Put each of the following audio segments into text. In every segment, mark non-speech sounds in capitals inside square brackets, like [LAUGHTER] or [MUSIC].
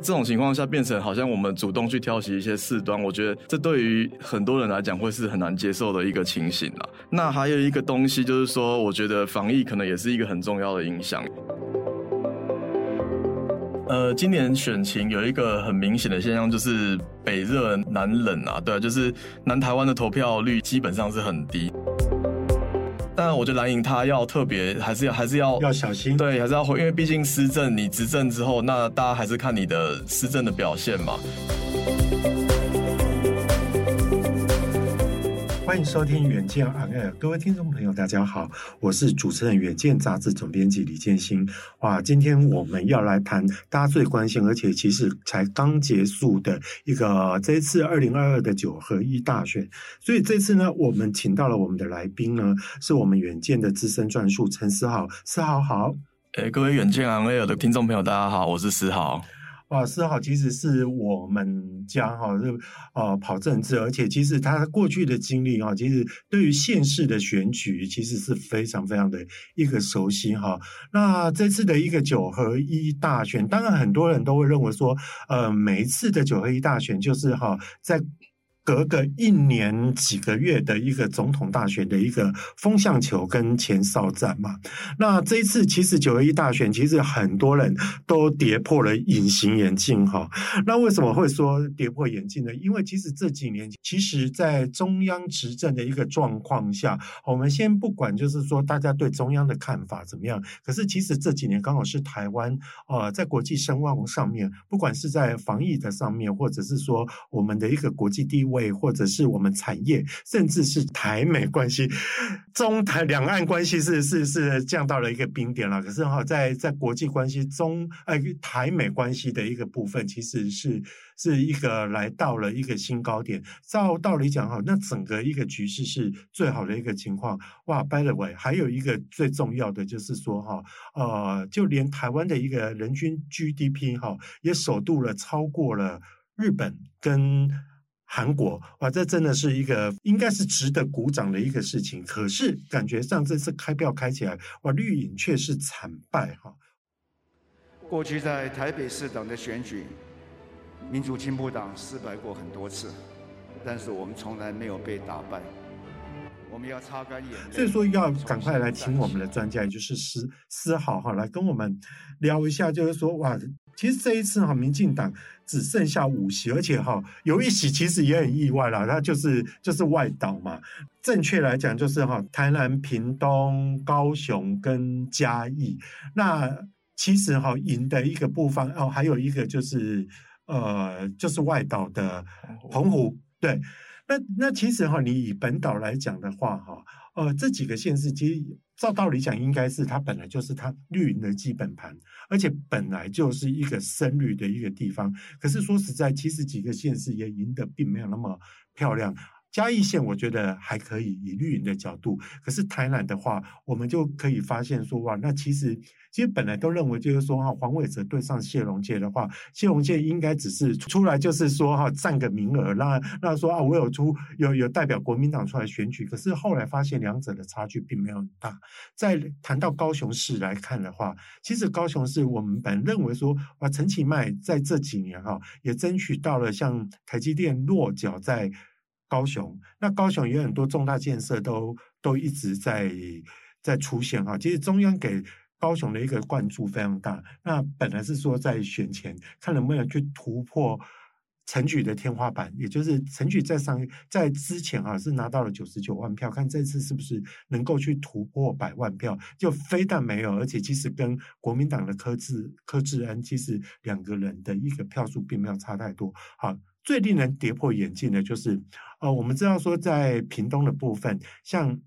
这种情况下变成好像我们主动去挑起一些事端，我觉得这对于很多人来讲会是很难接受的一个情形了。那还有一个东西就是说，我觉得防疫可能也是一个很重要的影响。呃，今年选情有一个很明显的现象，就是北热南冷啊，对，就是南台湾的投票率基本上是很低。但我觉得蓝营他要特别，还是要还是要要小心，对，还是要回，因为毕竟施政，你执政之后，那大家还是看你的施政的表现嘛。欢迎收听《远见 On Air》，各位听众朋友，大家好，我是主持人《远见》杂志总编辑李建新。哇，今天我们要来谈大家最关心，而且其实才刚结束的一个这一次二零二二的九合一大选。所以这次呢，我们请到了我们的来宾呢，是我们《远见》的资深撰述陈思豪，思豪好。诶，各位《远见 On Air》的听众朋友，大家好，我是思豪。哇，四号其实是我们家哈，是呃跑政治，而且其实他过去的经历哈，其实对于县市的选举其实是非常非常的一个熟悉哈。那这次的一个九合一大选，当然很多人都会认为说，呃，每一次的九合一大选就是哈在。隔个一年几个月的一个总统大选的一个风向球跟前哨战嘛，那这一次其实九月一大选，其实很多人都跌破了隐形眼镜哈。那为什么会说跌破眼镜呢？因为其实这几年，其实在中央执政的一个状况下，我们先不管就是说大家对中央的看法怎么样，可是其实这几年刚好是台湾呃在国际声望上面，不管是在防疫的上面，或者是说我们的一个国际地位。或者是我们产业，甚至是台美关系、中台两岸关系是是是降到了一个冰点了。可是哈，在在国际关系中，呃，台美关系的一个部分，其实是是一个来到了一个新高点。照道理讲哈，那整个一个局势是最好的一个情况。哇，by the way，还有一个最重要的就是说哈，呃，就连台湾的一个人均 GDP 哈，也首度了超过了日本跟。韩国哇，这真的是一个应该是值得鼓掌的一个事情。可是感觉上这次开票开起来，哇，绿营却是惨败哈。过去在台北市党的选举，民主进步党失败过很多次，但是我们从来没有被打败。我们要擦干眼泪。所以说要赶快来请我们的专家，也就是思思豪哈，来跟我们聊一下，就是说哇。其实这一次哈，民进党只剩下五席，而且哈有一席其实也很意外啦，它就是就是外岛嘛。正确来讲就是哈台南、屏东、高雄跟嘉义。那其实哈赢的一个部分哦，还有一个就是呃就是外岛的澎湖。对，那那其实哈你以本岛来讲的话哈，呃这几个县市其实。照道理讲，应该是它本来就是它绿营的基本盘，而且本来就是一个深绿的一个地方。可是说实在，其实几个县市也赢得并没有那么漂亮。嘉义县我觉得还可以，以绿营的角度。可是台南的话，我们就可以发现说，哇，那其实其实本来都认为就是说哈，黄伟哲对上谢龙介的话，谢龙介应该只是出来就是说哈，占个名额，让让说啊，我有出有有代表国民党出来选举。可是后来发现两者的差距并没有很大。再谈到高雄市来看的话，其实高雄市我们本认为说，哇，陈其迈在这几年哈也争取到了像台积电落脚在。高雄，那高雄有很多重大建设都都一直在在出现哈。其实中央给高雄的一个关注非常大。那本来是说在选前看能不能去突破陈举的天花板，也就是陈举在上在之前啊是拿到了九十九万票，看这次是不是能够去突破百万票。就非但没有，而且其实跟国民党的柯志柯志恩其实两个人的一个票数并没有差太多。好。最令人跌破眼镜的就是，呃，我们知道说，在屏东的部分，像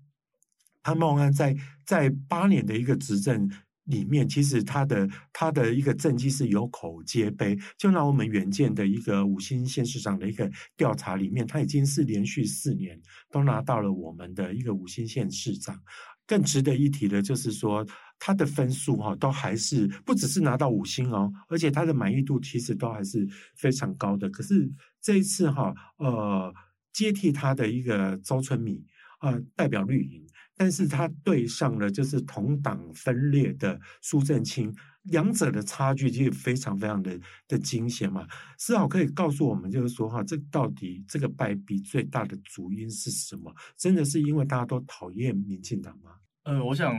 潘孟安在在八年的一个执政里面，其实他的他的一个政绩是有口皆碑。就拿我们远见的一个五星县市长的一个调查里面，他已经是连续四年都拿到了我们的一个五星县市长。更值得一提的就是说。他的分数哈都还是不只是拿到五星哦，而且他的满意度其实都还是非常高的。可是这一次哈，呃，接替他的一个周春米，呃，代表绿营，但是他对上了就是同党分裂的苏正清，两者的差距就非常非常的的惊险嘛。思豪可以告诉我们，就是说哈，这到底这个败笔最大的主因是什么？真的是因为大家都讨厌民进党吗？呃，我想，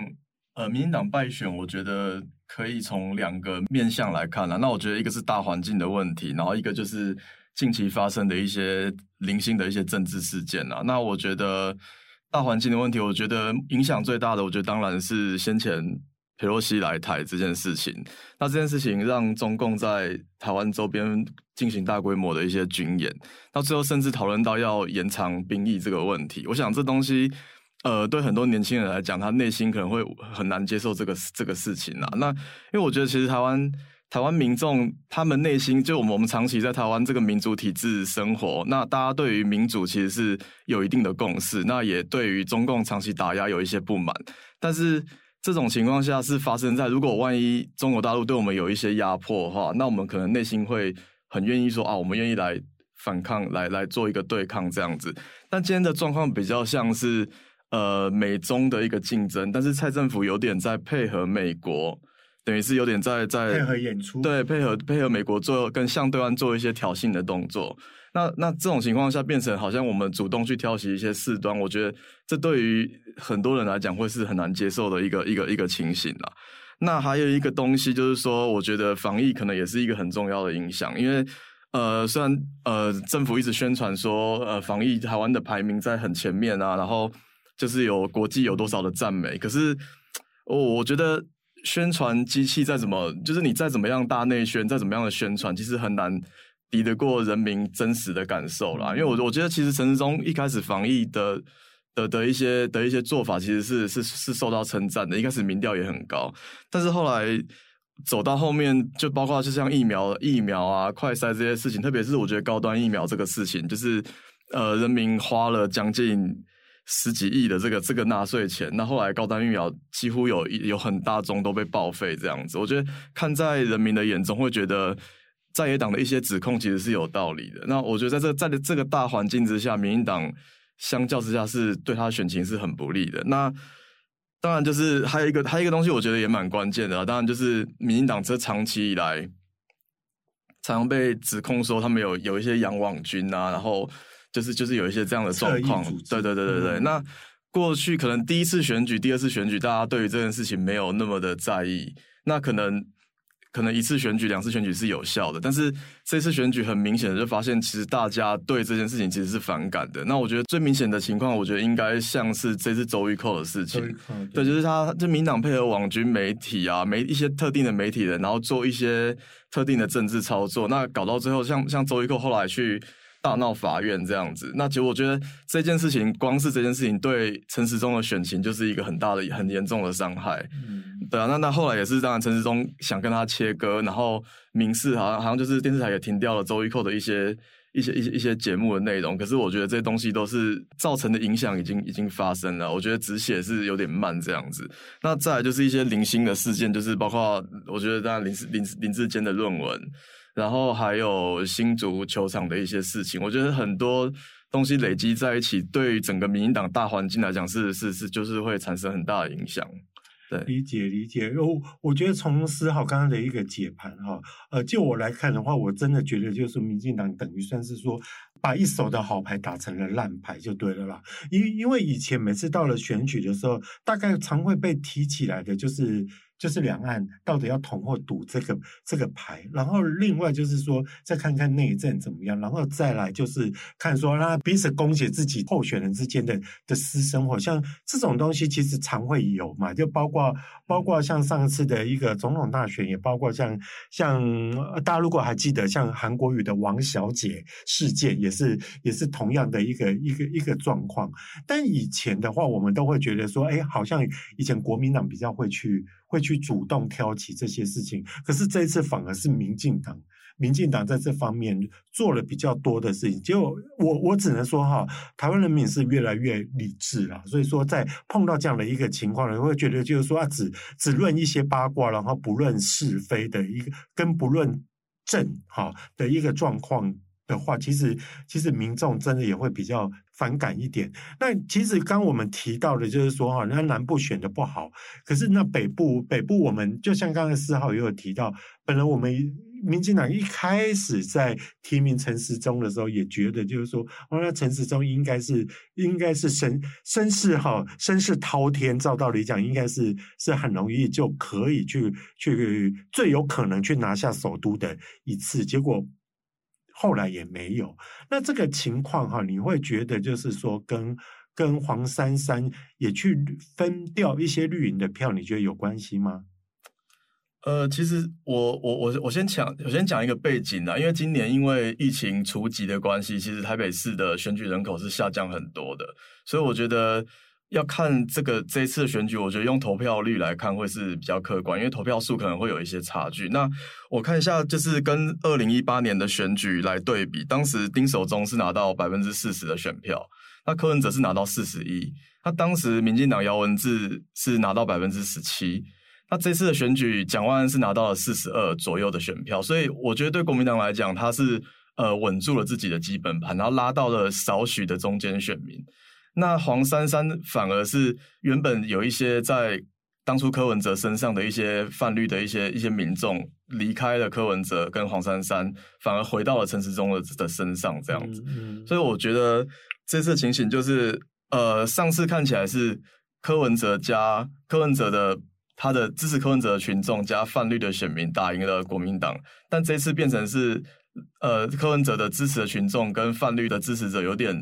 呃，民进党败选，我觉得可以从两个面向来看啦。那我觉得一个是大环境的问题，然后一个就是近期发生的一些零星的一些政治事件啊。那我觉得。大环境的问题，我觉得影响最大的，我觉得当然是先前裴洛西来台这件事情。那这件事情让中共在台湾周边进行大规模的一些军演，到最后甚至讨论到要延长兵役这个问题。我想这东西，呃，对很多年轻人来讲，他内心可能会很难接受这个这个事情啊。那因为我觉得其实台湾。台湾民众他们内心就我们我们长期在台湾这个民主体制生活，那大家对于民主其实是有一定的共识，那也对于中共长期打压有一些不满。但是这种情况下是发生在如果万一中国大陆对我们有一些压迫的话，那我们可能内心会很愿意说啊，我们愿意来反抗，来来做一个对抗这样子。但今天的状况比较像是呃美中的一个竞争，但是蔡政府有点在配合美国。等于是有点在在配合演出，对，配合配合美国做跟向对岸做一些挑衅的动作。那那这种情况下变成好像我们主动去挑起一些事端，我觉得这对于很多人来讲会是很难接受的一个一个一个情形啦。那还有一个东西就是说，我觉得防疫可能也是一个很重要的影响，因为呃虽然呃政府一直宣传说呃防疫台湾的排名在很前面啊，然后就是有国际有多少的赞美，可是我、哦、我觉得。宣传机器再怎么，就是你再怎么样大内宣，再怎么样的宣传，其实很难抵得过人民真实的感受啦。因为我我觉得，其实陈时中一开始防疫的的的一些的一些做法，其实是是是受到称赞的。一开始民调也很高，但是后来走到后面，就包括就像疫苗、疫苗啊、快筛这些事情，特别是我觉得高端疫苗这个事情，就是呃，人民花了将近。十几亿的这个这个纳税钱，那后来高端疫苗几乎有有很大宗都被报废这样子。我觉得看在人民的眼中，会觉得在野党的一些指控其实是有道理的。那我觉得在这在这个大环境之下，民进党相较之下是对他选情是很不利的。那当然就是还有一个还有一个东西，我觉得也蛮关键的。当然就是民进党这长期以来常常被指控说他们有有一些养网军啊，然后。就是就是有一些这样的状况，对对对对对。嗯、那过去可能第一次选举、第二次选举，大家对于这件事情没有那么的在意。那可能可能一次选举、两次选举是有效的，但是这次选举很明显的就发现，其实大家对这件事情其实是反感的。那我觉得最明显的情况，我觉得应该像是这次周玉蔻的事情，对，对，就是他就民党配合网军媒体啊，媒一些特定的媒体人，然后做一些特定的政治操作，那搞到最后像，像像周玉蔻后来去。大闹法院这样子，那其实我觉得这件事情，光是这件事情对陈时中的选情就是一个很大的、很严重的伤害。嗯，对啊，那那后来也是，当然陈时中想跟他切割，然后民视好像好像就是电视台也停掉了周玉蔻的一些一些一些一些节目的内容。可是我觉得这些东西都是造成的影响已经已经发生了。我觉得止血是有点慢这样子。那再来就是一些零星的事件，就是包括我觉得当然林林林志坚的论文。然后还有新足球场的一些事情，我觉得很多东西累积在一起，对于整个民进党大环境来讲是是是，就是会产生很大的影响。对，理解理解。我我觉得从思豪刚刚的一个解盘哈，呃，就我来看的话，我真的觉得就是民进党等于算是说把一手的好牌打成了烂牌就对了啦。因因为以前每次到了选举的时候，大概常会被提起来的就是。就是两岸到底要统或赌这个这个牌，然后另外就是说再看看内政怎么样，然后再来就是看说让彼此攻击自己候选人之间的的私生活，像这种东西其实常会有嘛，就包括包括像上次的一个总统大选，也包括像像大家如果还记得像韩国瑜的王小姐事件，也是也是同样的一个一个一个状况。但以前的话，我们都会觉得说，哎，好像以前国民党比较会去。会去主动挑起这些事情，可是这一次反而是民进党，民进党在这方面做了比较多的事情。结果我我只能说哈，台湾人民是越来越理智了，所以说在碰到这样的一个情况呢，会觉得就是说啊，只只论一些八卦，然后不论是非的一个跟不论正哈的一个状况的话，其实其实民众真的也会比较反感一点。那其实刚我们提到的，就是说哈，那南部选的不好，可是那北部北部我们就像刚才四号也有提到，本来我们民进党一开始在提名陈时中的时候，也觉得就是说，哦，那陈时中应该是应该是声声势哈声势滔天，照道理讲应该是是很容易就可以去去最有可能去拿下首都的一次，结果。后来也没有，那这个情况哈，你会觉得就是说跟跟黄珊珊也去分掉一些绿营的票，你觉得有关系吗？呃，其实我我我我先讲我先讲一个背景啊，因为今年因为疫情除籍的关系，其实台北市的选举人口是下降很多的，所以我觉得。要看这个这次的选举，我觉得用投票率来看会是比较客观，因为投票数可能会有一些差距。那我看一下，就是跟二零一八年的选举来对比，当时丁守中是拿到百分之四十的选票，那柯文哲是拿到四十一，那当时民进党姚文智是拿到百分之十七，那这次的选举蒋万安是拿到了四十二左右的选票，所以我觉得对国民党来讲，他是呃稳住了自己的基本盘，然后拉到了少许的中间选民。那黄珊珊反而是原本有一些在当初柯文哲身上的一些泛绿的一些一些民众离开了柯文哲跟黄珊珊，反而回到了陈时中的的身上这样子。嗯嗯、所以我觉得这次情形就是，呃，上次看起来是柯文哲加柯文哲的他的支持柯文哲的群众加泛绿的选民打赢了国民党，但这次变成是呃柯文哲的支持的群众跟泛绿的支持者有点。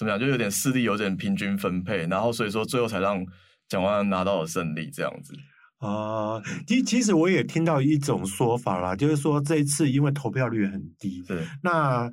怎么样？就有点势力有点平均分配，然后所以说最后才让蒋万安拿到了胜利，这样子。啊，其其实我也听到一种说法啦，就是说这一次因为投票率很低，对，那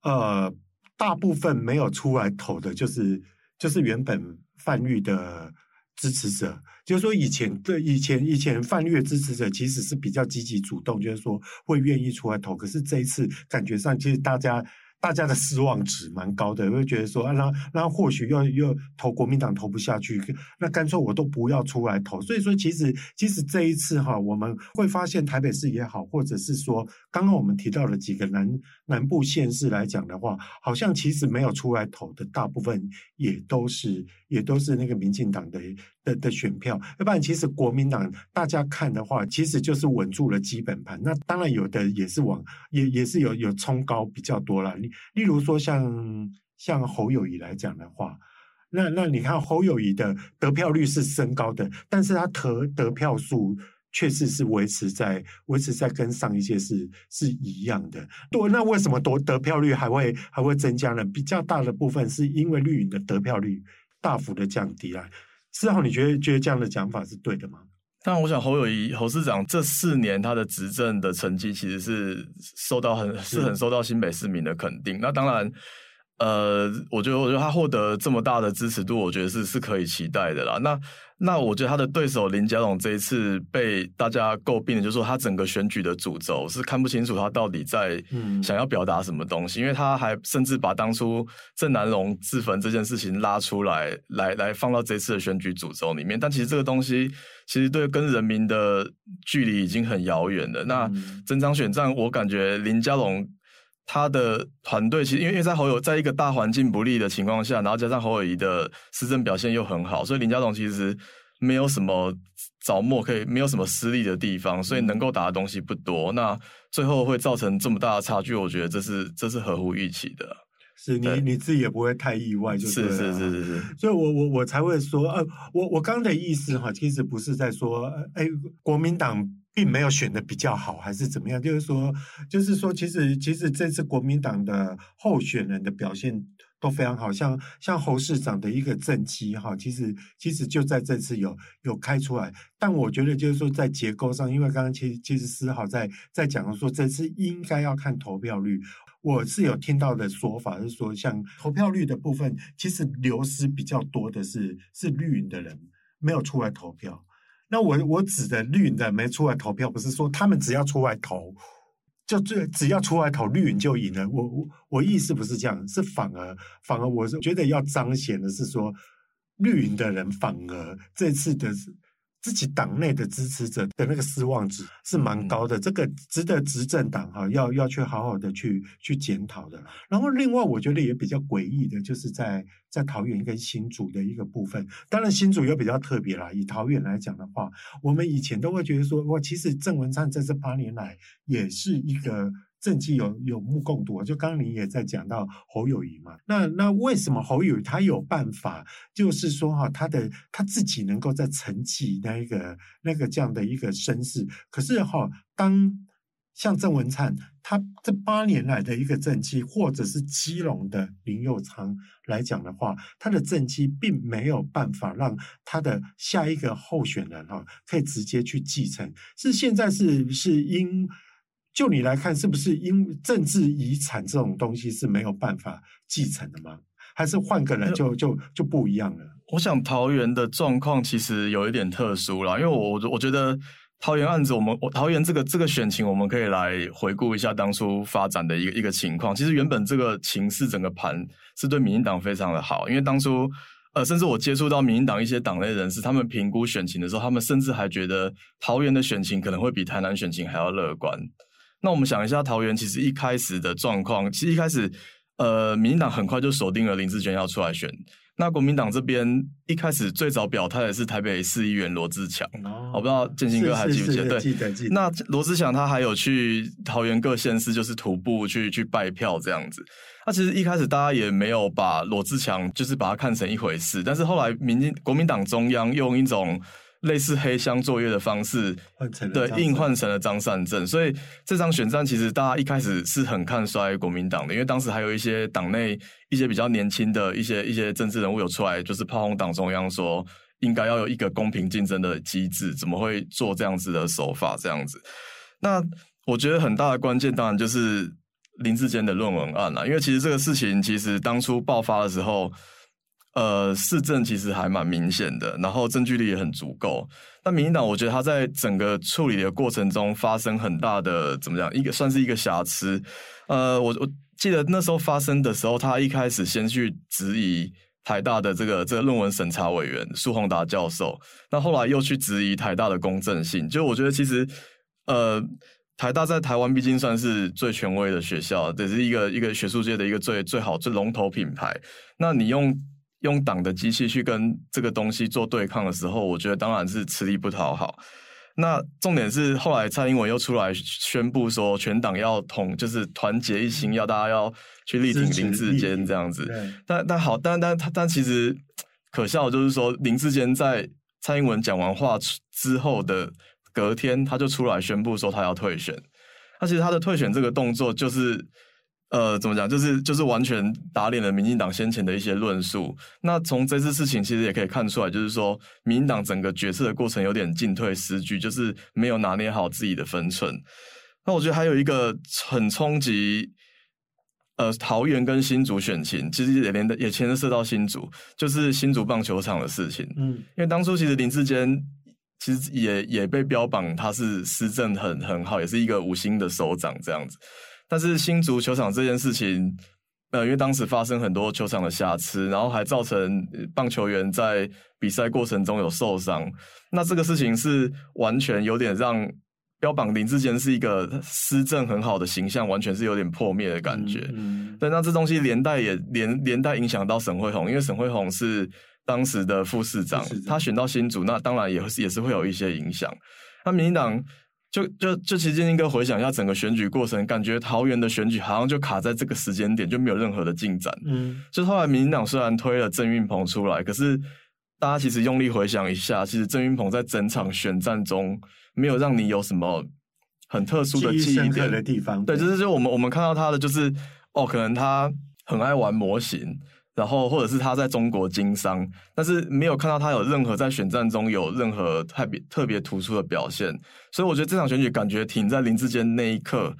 呃大部分没有出来投的，就是就是原本泛绿的支持者，就是说以前对以前以前泛绿的支持者其实是比较积极主动，就是说会愿意出来投，可是这一次感觉上其实大家。大家的失望值蛮高的，会觉得说啊，那那或许又又投国民党投不下去，那干脆我都不要出来投。所以说，其实其实这一次哈，我们会发现台北市也好，或者是说刚刚我们提到的几个南南部县市来讲的话，好像其实没有出来投的大部分也都是也都是那个民进党的的的选票。要不然，其实国民党大家看的话，其实就是稳住了基本盘。那当然有的也是往也也是有有冲高比较多了。例例如说像，像侯友宜来讲的话，那那你看侯友宜的得票率是升高的，但是他得得票数确实是维持在维持在跟上一届是是一样的。对，那为什么得得票率还会还会增加呢？比较大的部分是因为绿营的得票率大幅的降低啊。四号，你觉得觉得这样的讲法是对的吗？但我想侯友谊侯市长这四年他的执政的成绩其实是受到很是很受到新北市民的肯定。那当然，呃，我觉得我觉得他获得这么大的支持度，我觉得是是可以期待的啦。那那我觉得他的对手林佳龙这一次被大家诟病的，就是说他整个选举的主轴是看不清楚他到底在想要表达什么东西，嗯、因为他还甚至把当初郑南龙自焚这件事情拉出来，来来放到这次的选举主轴里面。但其实这个东西其实对跟人民的距离已经很遥远了。那整场选战，我感觉林佳龙他的团队其实因为因为在侯友在一个大环境不利的情况下，然后加上侯友谊的施政表现又很好，所以林佳龙其实没有什么着墨可以，没有什么失利的地方，所以能够打的东西不多。那最后会造成这么大的差距，我觉得这是这是合乎预期的。是你你自己也不会太意外，就是是是是是是。所以我我我才会说，呃，我我刚的意思哈，其实不是在说，哎，国民党。并没有选的比较好，还是怎么样？就是说，就是说，其实其实这次国民党的候选人的表现都非常好，像像侯市长的一个政绩哈，其实其实就在这次有有开出来。但我觉得就是说，在结构上，因为刚刚其实其实思豪在在讲说，这次应该要看投票率。我是有听到的说法是说，像投票率的部分，其实流失比较多的是是绿营的人没有出来投票。那我我指的绿营的没出来投票，不是说他们只要出来投，就最只要出来投绿营就赢了。我我我意思不是这样，是反而反而我是觉得要彰显的是说，绿营的人反而这次的是自己党内的支持者的那个失望值是蛮高的，嗯、这个值得执政党哈要要去好好的去去检讨的。然后另外我觉得也比较诡异的，就是在在桃园跟新竹的一个部分，当然新竹又比较特别啦。以桃园来讲的话，我们以前都会觉得说，哇，其实郑文灿在这八年来也是一个。政绩有有目共睹，就刚刚你也在讲到侯友宜嘛，那那为什么侯友宜他有办法，就是说哈，他的他自己能够在承继那一个那个这样的一个身世，可是哈，当像郑文灿他这八年来的一个政绩，或者是基隆的林佑昌来讲的话，他的政绩并没有办法让他的下一个候选人哈可以直接去继承，是现在是是因。就你来看，是不是因政治遗产这种东西是没有办法继承的吗？还是换个人就就就不一样了？我想桃园的状况其实有一点特殊啦，因为我我觉得桃园案子，我们我桃园这个这个选情，我们可以来回顾一下当初发展的一个一个情况。其实原本这个情势整个盘是对民进党非常的好，因为当初呃，甚至我接触到民进党一些党内人士，他们评估选情的时候，他们甚至还觉得桃园的选情可能会比台南选情还要乐观。那我们想一下，桃园其实一开始的状况，其实一开始，呃，民进党很快就锁定了林志娟要出来选。那国民党这边一开始最早表态的是台北市议员罗志强，哦、我不知道建兴哥还记不记得？对，记得记得。那罗志强他还有去桃园各县市，就是徒步去去拜票这样子。那其实一开始大家也没有把罗志强就是把他看成一回事，但是后来民进国民党中央用一种。类似黑箱作业的方式，对，硬换成了张善政，所以这场选战其实大家一开始是很看衰国民党的，因为当时还有一些党内一些比较年轻的一些一些政治人物有出来，就是炮轰党中央说应该要有一个公平竞争的机制，怎么会做这样子的手法这样子？那我觉得很大的关键当然就是林志坚的论文案了，因为其实这个事情其实当初爆发的时候。呃，事证其实还蛮明显的，然后证据力也很足够。那民进党，我觉得他在整个处理的过程中发生很大的怎么讲，一个算是一个瑕疵。呃，我我记得那时候发生的时候，他一开始先去质疑台大的这个这个论文审查委员苏宏达教授，那后来又去质疑台大的公正性。就我觉得其实，呃，台大在台湾毕竟算是最权威的学校，这是一个一个学术界的一个最最好最龙头品牌。那你用用党的机器去跟这个东西做对抗的时候，我觉得当然是吃力不讨好。那重点是后来蔡英文又出来宣布说，全党要统，就是团结一心，要大家要去力挺林志坚这样子。但但好，但但他但其实可笑的就是说，林志坚在蔡英文讲完话之后的隔天，他就出来宣布说他要退选。那其实他的退选这个动作就是。呃，怎么讲？就是就是完全打脸了民进党先前的一些论述。那从这次事情其实也可以看出来，就是说民进党整个决策的过程有点进退失据，就是没有拿捏好自己的分寸。那我觉得还有一个很冲击，呃，桃园跟新竹选情，其实也连的也牵涉到新竹，就是新竹棒球场的事情。嗯，因为当初其实林志坚其实也也被标榜他是施政很很好，也是一个五星的首长这样子。但是新足球场这件事情，呃，因为当时发生很多球场的瑕疵，然后还造成棒球员在比赛过程中有受伤，那这个事情是完全有点让标榜林志坚是一个施政很好的形象，完全是有点破灭的感觉。嗯，嗯，对，那这东西连带也连连带影响到沈慧宏，因为沈慧宏是当时的副市长，他选到新竹，那当然也是也是会有一些影响。那民进党。就就就其实建兴哥回想一下整个选举过程，感觉桃园的选举好像就卡在这个时间点，就没有任何的进展。嗯，就后来民进党虽然推了郑运鹏出来，可是大家其实用力回想一下，其实郑运鹏在整场选战中没有让你有什么很特殊的记忆点的地方。对，就是就我们我们看到他的就是哦，可能他很爱玩模型。然后，或者是他在中国经商，但是没有看到他有任何在选战中有任何特别特别突出的表现，所以我觉得这场选举感觉停在林志坚那一刻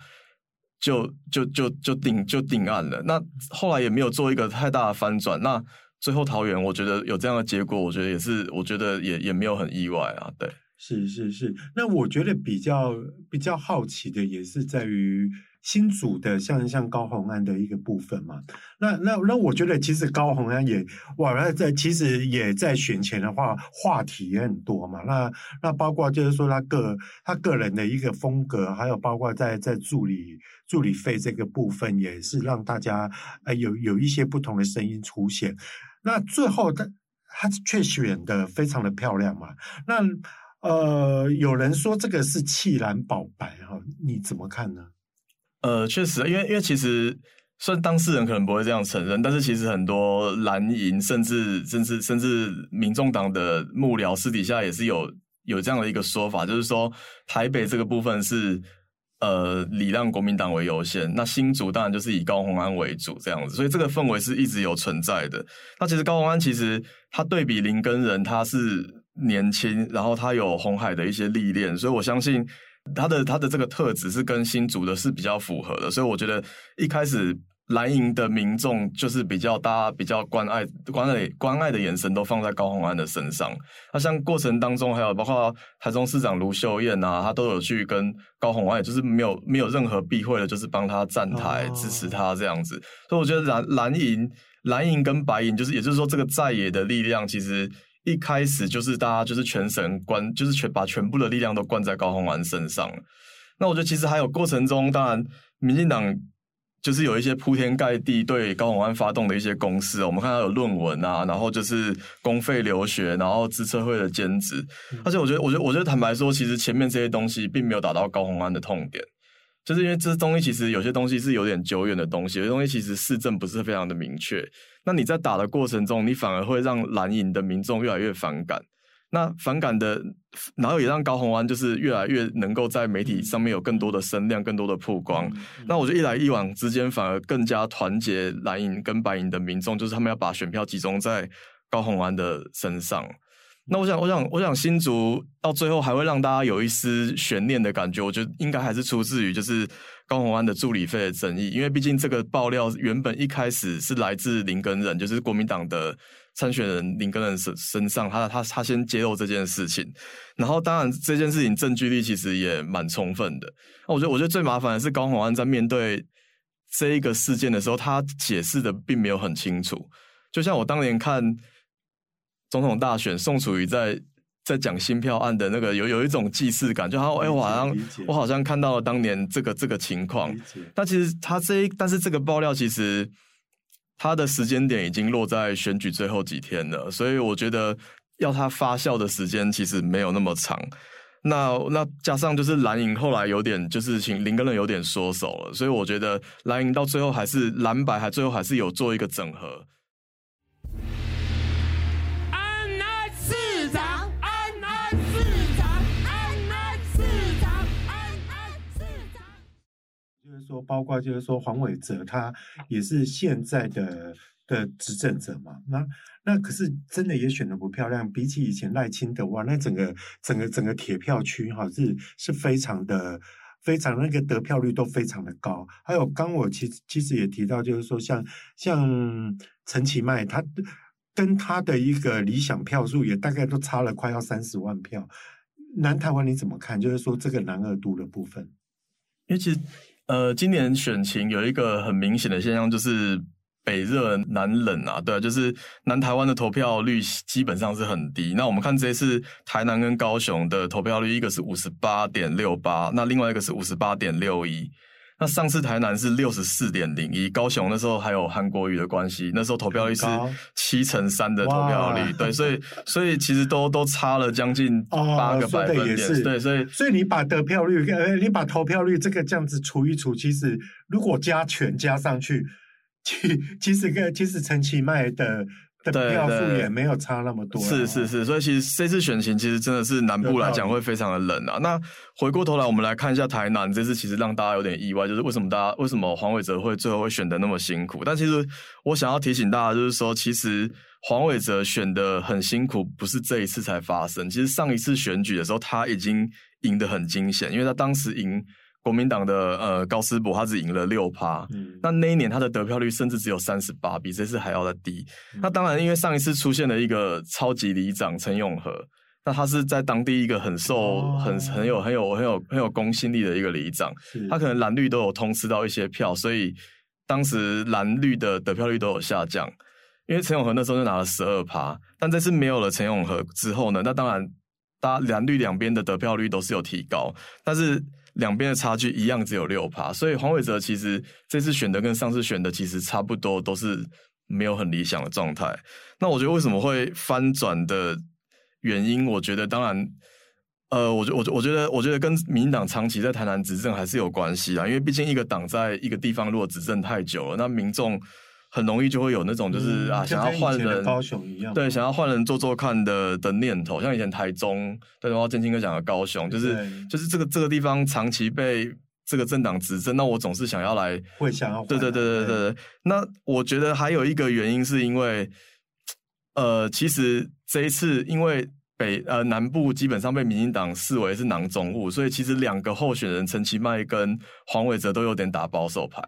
就就就就定就定案了。那后来也没有做一个太大的翻转。那最后桃园，我觉得有这样的结果，我觉得也是，我觉得也也没有很意外啊。对，是是是，那我觉得比较比较好奇的也是在于新组的像像高虹安的一个部分嘛。那那那我觉得其实高虹安也哇，那在其实也在选前的话话题也很多嘛。那那包括就是说他个他个人的一个风格，还有包括在在助理助理费这个部分，也是让大家呃有有一些不同的声音出现。那最后他他却选的非常的漂亮嘛。那呃，有人说这个是弃蓝保白哈，你怎么看呢？呃，确实，因为因为其实虽然当事人可能不会这样承认，但是其实很多蓝营甚至甚至甚至民众党的幕僚私底下也是有有这样的一个说法，就是说台北这个部分是呃礼让国民党为优先，那新竹当然就是以高虹安为主这样子，所以这个氛围是一直有存在的。那其实高虹安其实他对比林根仁，他是。年轻，然后他有红海的一些历练，所以我相信他的他的这个特质是跟新竹的是比较符合的，所以我觉得一开始蓝营的民众就是比较大家比较关爱关爱关爱的眼神都放在高虹安的身上。那像过程当中还有包括台中市长卢秀燕啊，他都有去跟高虹安，也就是没有没有任何避讳的，就是帮他站台、哦、支持他这样子。所以我觉得蓝蓝营蓝营跟白营，就是也就是说这个在野的力量其实。一开始就是大家就是全神贯，就是全把全部的力量都灌在高虹安身上。那我觉得其实还有过程中，当然民进党就是有一些铺天盖地对高虹安发动的一些攻势。我们看到有论文啊，然后就是公费留学，然后资策会的兼职。而且我觉得，我觉得，我觉得坦白说，其实前面这些东西并没有打到高虹安的痛点。就是因为这东西其实有些东西是有点久远的东西，有些东西其实市政不是非常的明确。那你在打的过程中，你反而会让蓝营的民众越来越反感。那反感的，然后也让高虹安就是越来越能够在媒体上面有更多的声量、更多的曝光。那我觉得一来一往之间，反而更加团结蓝营跟白营的民众，就是他们要把选票集中在高虹安的身上。那我想，我想，我想新竹到最后还会让大家有一丝悬念的感觉。我觉得应该还是出自于就是高虹安的助理费的争议，因为毕竟这个爆料原本一开始是来自林根仁，就是国民党的参选人林根仁身身上，他他他先揭露这件事情，然后当然这件事情证据力其实也蛮充分的。那我觉得，我觉得最麻烦的是高虹安在面对这一个事件的时候，他解释的并没有很清楚。就像我当年看。总统大选，宋楚瑜在在讲新票案的那个有有一种既视感，就好像哎，我好像我好像看到了当年这个这个情况。但其实他这一，但是这个爆料其实他的时间点已经落在选举最后几天了，所以我觉得要他发酵的时间其实没有那么长。那那加上就是蓝营后来有点就是请林耕仁有点缩手了，所以我觉得蓝营到最后还是蓝白还最后还是有做一个整合。说包括就是说黄伟哲他也是现在的的执政者嘛，那那可是真的也选得不漂亮，比起以前赖清德哇，那整个整个整个铁票区哈是是非常的非常那个得票率都非常的高，还有刚我其实其实也提到就是说像像陈其迈他跟他的一个理想票数也大概都差了快要三十万票，南台湾你怎么看？就是说这个南二都的部分，因为其实。呃，今年选情有一个很明显的现象，就是北热南冷啊，对啊，就是南台湾的投票率基本上是很低。那我们看这一次台南跟高雄的投票率，一个是五十八点六八，那另外一个是五十八点六一。那上次台南是六十四点零一，高雄那时候还有韩国瑜的关系，那时候投票率是七成三的投票率，对，所以所以其实都都差了将近八个百分点，哦、对，所以所以你把得票率，呃，你把投票率这个这样子除一除，其实如果加权加上去，其其实个其实陈其迈的。对，票数也没有差那么多。是是是，所以其实这次选情其实真的是南部来讲会非常的冷啊。那回过头来，我们来看一下台南这次，其实让大家有点意外，就是为什么大家为什么黄伟哲会最后会选的那么辛苦？但其实我想要提醒大家，就是说，其实黄伟哲选的很辛苦，不是这一次才发生。其实上一次选举的时候，他已经赢得很惊险，因为他当时赢。国民党的呃高思博，他只赢了六趴，嗯，那那一年他的得票率甚至只有三十八，比这次还要的低。嗯、那当然，因为上一次出现了一个超级里长陈永和，那他是在当地一个很受、哦、很很有很有很有很有公信力的一个里长，他可能蓝绿都有通吃到一些票，所以当时蓝绿的得票率都有下降。因为陈永和那时候就拿了十二趴，但这次没有了陈永和之后呢，那当然，大家蓝绿两边的得票率都是有提高，但是两边的差距一样只有六趴，所以黄伟哲其实这次选的跟上次选的其实差不多，都是没有很理想的状态。那我觉得为什么会翻转的原因，我觉得当然，呃，我觉我我觉得我觉得跟民党长期在台南执政还是有关系啊，因为毕竟一个党在一个地方如果执政太久了，那民众。很容易就会有那种就是、嗯、啊，想要换人，高雄一样，对，想要换人做做看的的念头。像以前台中，对，然后建清哥讲的高雄，就是就是这个这个地方长期被这个政党执政，那我总是想要来，会想要，对对对对对对。那我觉得还有一个原因是因为，呃，其实这一次因为北呃南部基本上被民进党视为是囊中物，所以其实两个候选人陈其迈跟黄伟哲都有点打保守牌。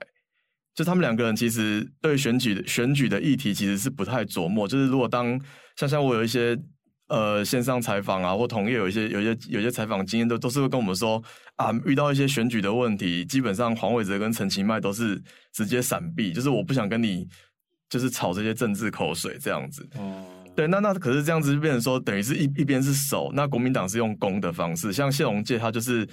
就他们两个人其实对选举的选举的议题其实是不太琢磨。就是如果当像像我有一些呃线上采访啊，或同业有一些有一些有一些采访经验，都都是会跟我们说啊，遇到一些选举的问题，基本上黄伟哲跟陈其迈都是直接闪避，就是我不想跟你就是吵这些政治口水这样子。哦，对，那那可是这样子就变成说，等于是一一边是守，那国民党是用攻的方式。像谢龙介他就是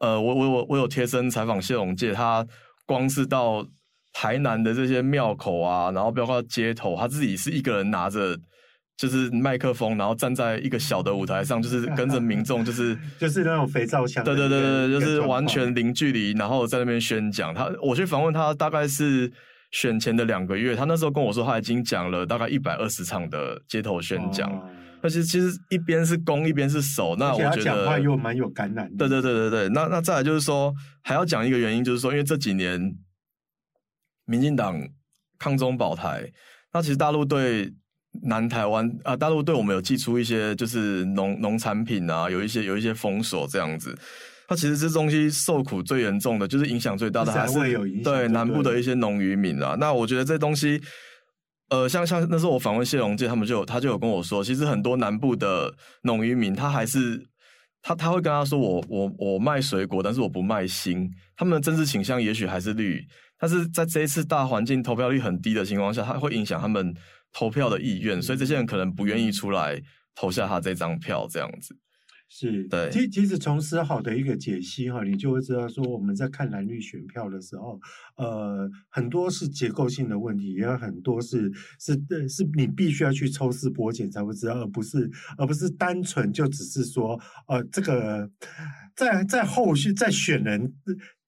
呃，我我我我有贴身采访谢龙介，他光是到。台南的这些庙口啊，然后包括街头，他自己是一个人拿着就是麦克风，然后站在一个小的舞台上，就是跟着民众，就是 [LAUGHS] 就是那种肥皂箱，对对对对，就是完全零距离，然后在那边宣讲。他我去访问他，大概是选前的两个月，他那时候跟我说他已经讲了大概一百二十场的街头宣讲。那其实其实一边是攻，一边是守。那我觉得讲话又蛮有感染的。对对对对对，那那再来就是说，还要讲一个原因，就是说，因为这几年。民进党抗中保台，那其实大陆对南台湾啊，大陆对我们有寄出一些就是农农产品啊，有一些有一些封锁这样子。那其实这东西受苦最严重的，就是影响最大的还是对南部的一些农渔民啊。那我觉得这东西，呃，像像那时候我访问谢龙介，他们就有他就有跟我说，其实很多南部的农渔民，他还是他他会跟他说我，我我卖水果，但是我不卖心。他们的政治倾向也许还是绿。但是在这一次大环境投票率很低的情况下，他会影响他们投票的意愿，所以这些人可能不愿意出来投下他这张票，这样子。是，对。其，其实从思好的一个解析哈，你就会知道说，我们在看蓝绿选票的时候，呃，很多是结构性的问题，也有很多是是的是你必须要去抽丝剥茧才会知道，而不是而不是单纯就只是说，呃，这个在在后续在选人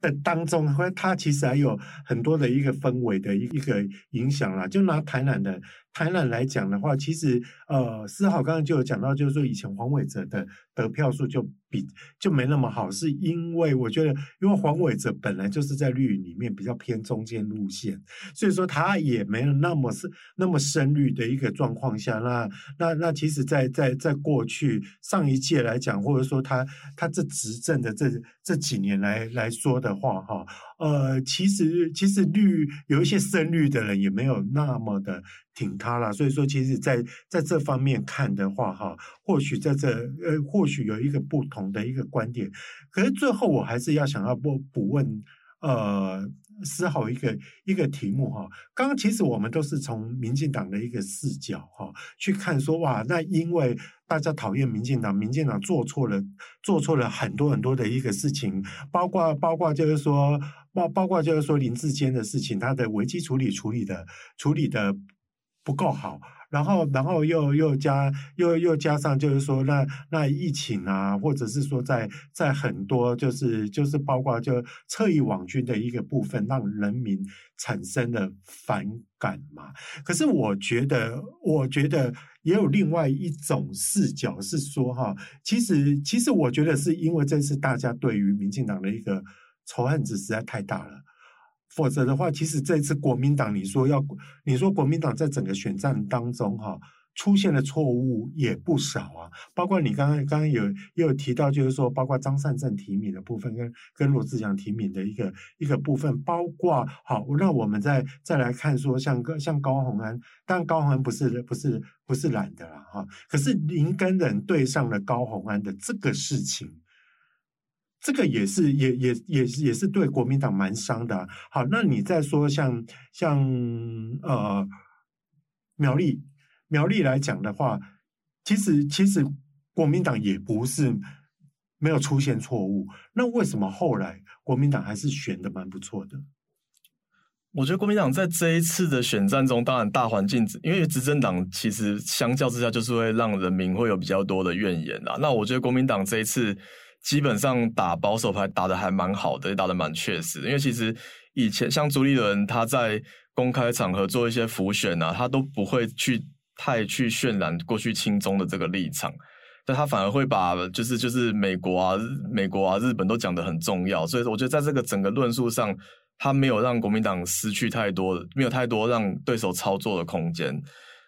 的当中，会它其实还有很多的一个氛围的一一个影响啦。就拿台南的。台南来讲的话，其实呃，思豪刚刚就有讲到，就是说以前黄伟哲的得票数就比就没那么好，是因为我觉得，因为黄伟哲本来就是在绿营里面比较偏中间路线，所以说他也没有那么深那么深绿的一个状况下，那那那其实，在在在过去上一届来讲，或者说他他这执政的这这几年来来说的话，哈。呃，其实其实绿有一些深绿的人也没有那么的挺他啦，所以说其实在在这方面看的话，哈，或许在这呃，或许有一个不同的一个观点，可是最后我还是要想要补补问，呃，思考一个一个题目哈，刚刚其实我们都是从民进党的一个视角哈去看说，哇，那因为。大家讨厌民进党，民进党做错了，做错了很多很多的一个事情，包括包括就是说，包包括就是说林志坚的事情，他的危机处理处理的处理的不够好。然后，然后又又加又又加上，就是说，那那疫情啊，或者是说在，在很多就是就是包括就侧翼网军的一个部分，让人民产生了反感嘛。可是我觉得，我觉得也有另外一种视角是说，哈，其实其实我觉得是因为这次大家对于民进党的一个仇恨值实在太大了。否则的话，其实这次国民党，你说要，你说国民党在整个选战当中，哈，出现的错误也不少啊，包括你刚刚刚刚有也有提到，就是说，包括张善政提名的部分，跟跟罗志祥提名的一个一个部分，包括好，那我们再再来看说像，像像高虹安，但高虹安不是不是不是懒的啦哈，可是林耕仁对上了高虹安的这个事情，这个也是也也也是也是对国民党蛮伤的。好，那你再说像像呃苗栗。苗栗来讲的话，其实其实国民党也不是没有出现错误，那为什么后来国民党还是选的蛮不错的？我觉得国民党在这一次的选战中，当然大环境，因为执政党其实相较之下就是会让人民会有比较多的怨言啦。那我觉得国民党这一次基本上打保守牌打得还蛮好的，也打得蛮确实。因为其实以前像朱立伦他在公开场合做一些浮选啊，他都不会去。太去渲染过去亲中的这个立场，但他反而会把就是就是美国啊、美国啊、日本都讲得很重要，所以我觉得在这个整个论述上，他没有让国民党失去太多，没有太多让对手操作的空间。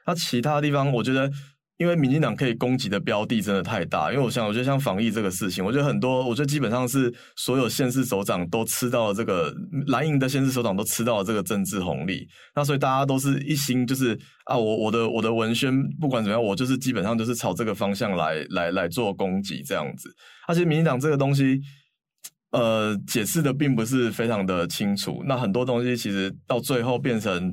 那其他地方，我觉得。因为民进党可以攻击的标的真的太大，因为我想，我觉得像防疫这个事情，我觉得很多，我觉得基本上是所有县市首长都吃到了这个蓝营的县市首长都吃到了这个政治红利，那所以大家都是一心就是啊，我我的我的文宣不管怎么样，我就是基本上就是朝这个方向来来来做攻击这样子。而且民进党这个东西，呃，解释的并不是非常的清楚，那很多东西其实到最后变成。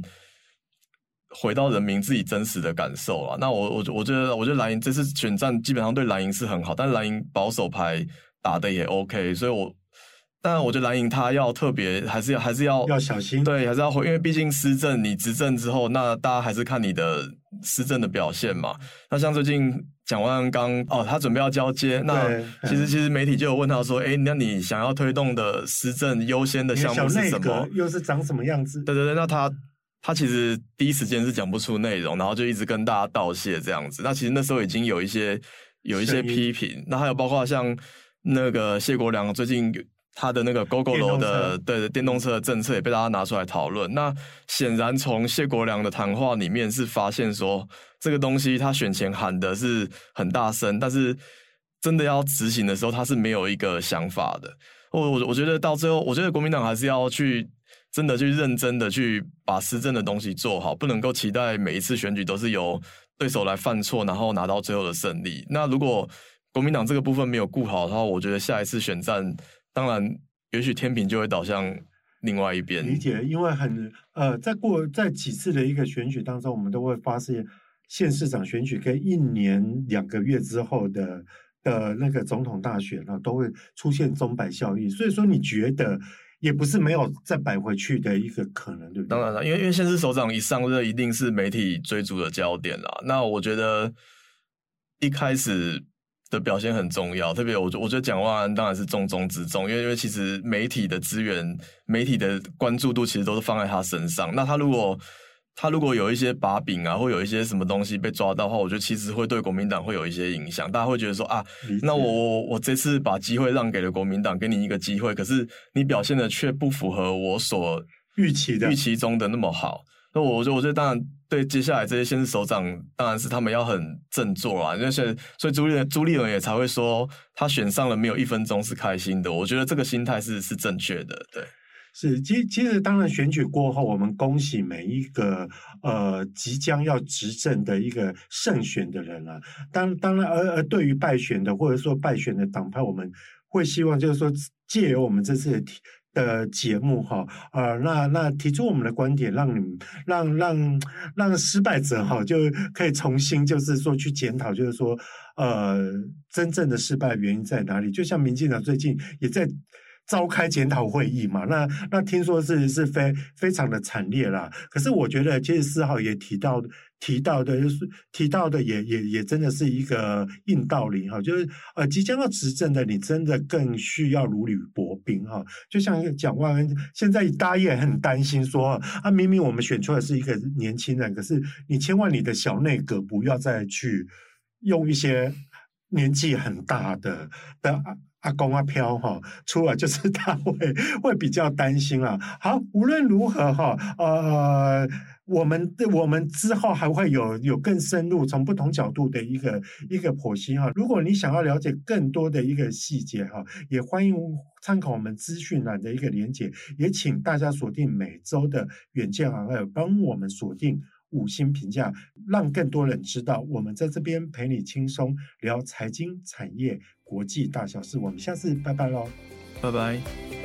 回到人民自己真实的感受了。那我我我觉得，我觉得蓝营这次选战基本上对蓝营是很好，但蓝营保守牌打的也 OK，所以我，但我觉得蓝营他要特别还是要还是要要小心，对，还是要回，因为毕竟施政你执政之后，那大家还是看你的施政的表现嘛。那像最近蒋万安刚哦，他准备要交接，那其实其实媒体就有问他说，哎，那你想要推动的施政优先的项目是什么？又是长什么样子？对对对，那他。他其实第一时间是讲不出内容，然后就一直跟大家道谢这样子。那其实那时候已经有一些有一些批评。那还有包括像那个谢国良最近他的那个 Gogoro 的对电动车的政策也被大家拿出来讨论。那显然从谢国良的谈话里面是发现说，这个东西他选前喊的是很大声，但是真的要执行的时候他是没有一个想法的。我我我觉得到最后，我觉得国民党还是要去。真的去认真的去把施政的东西做好，不能够期待每一次选举都是由对手来犯错，然后拿到最后的胜利。那如果国民党这个部分没有顾好的话，我觉得下一次选战，当然也许天平就会倒向另外一边。理解，因为很呃，在过在几次的一个选举当中，我们都会发现县市长选举跟一年两个月之后的的那个总统大选呢，都会出现钟摆效应。所以说，你觉得？也不是没有再摆回去的一个可能，对不对？当然了，因为因为县市首长一上任，一定是媒体追逐的焦点啦。那我觉得一开始的表现很重要，特别我我觉得蒋万安当然是重中之重，因为因为其实媒体的资源、媒体的关注度其实都是放在他身上。那他如果他如果有一些把柄啊，或有一些什么东西被抓到的话，我觉得其实会对国民党会有一些影响。大家会觉得说啊，那我我我这次把机会让给了国民党，给你一个机会，可是你表现的却不符合我所预期的预期中的那么好。那我觉得，我觉得当然对接下来这些县市首长，当然是他们要很振作啊。因为所以所以朱立朱立伦也才会说，他选上了没有一分钟是开心的。我觉得这个心态是是正确的，对。是，其其实当然选举过后，我们恭喜每一个呃即将要执政的一个胜选的人啊。当当然，而而对于败选的或者说败选的党派，我们会希望就是说借由我们这次的的节目哈，呃，那那提出我们的观点，让你们让让让失败者哈就可以重新就是说去检讨，就是说呃真正的失败原因在哪里？就像民进党最近也在。召开检讨会议嘛？那那听说是是非非常的惨烈啦。可是我觉得，其实四号也提到提到的，就是提到的也也也真的是一个硬道理哈。就是呃，即将要执政的，你真的更需要如履薄冰哈。就像蒋万安，现在大家也很担心说啊，明明我们选出来是一个年轻人，可是你千万你的小内阁不要再去用一些年纪很大的的。阿公阿飘哈出来，就是他会 [LAUGHS] 会比较担心啊。好，无论如何哈，呃，我们的我们之后还会有有更深入，从不同角度的一个一个剖析哈。如果你想要了解更多的一个细节哈，也欢迎参考我们资讯栏的一个连接，也请大家锁定每周的远见 on air，帮我们锁定五星评价，让更多人知道我们在这边陪你轻松聊财经、产业、国际大小事。我们下次拜拜喽，拜拜。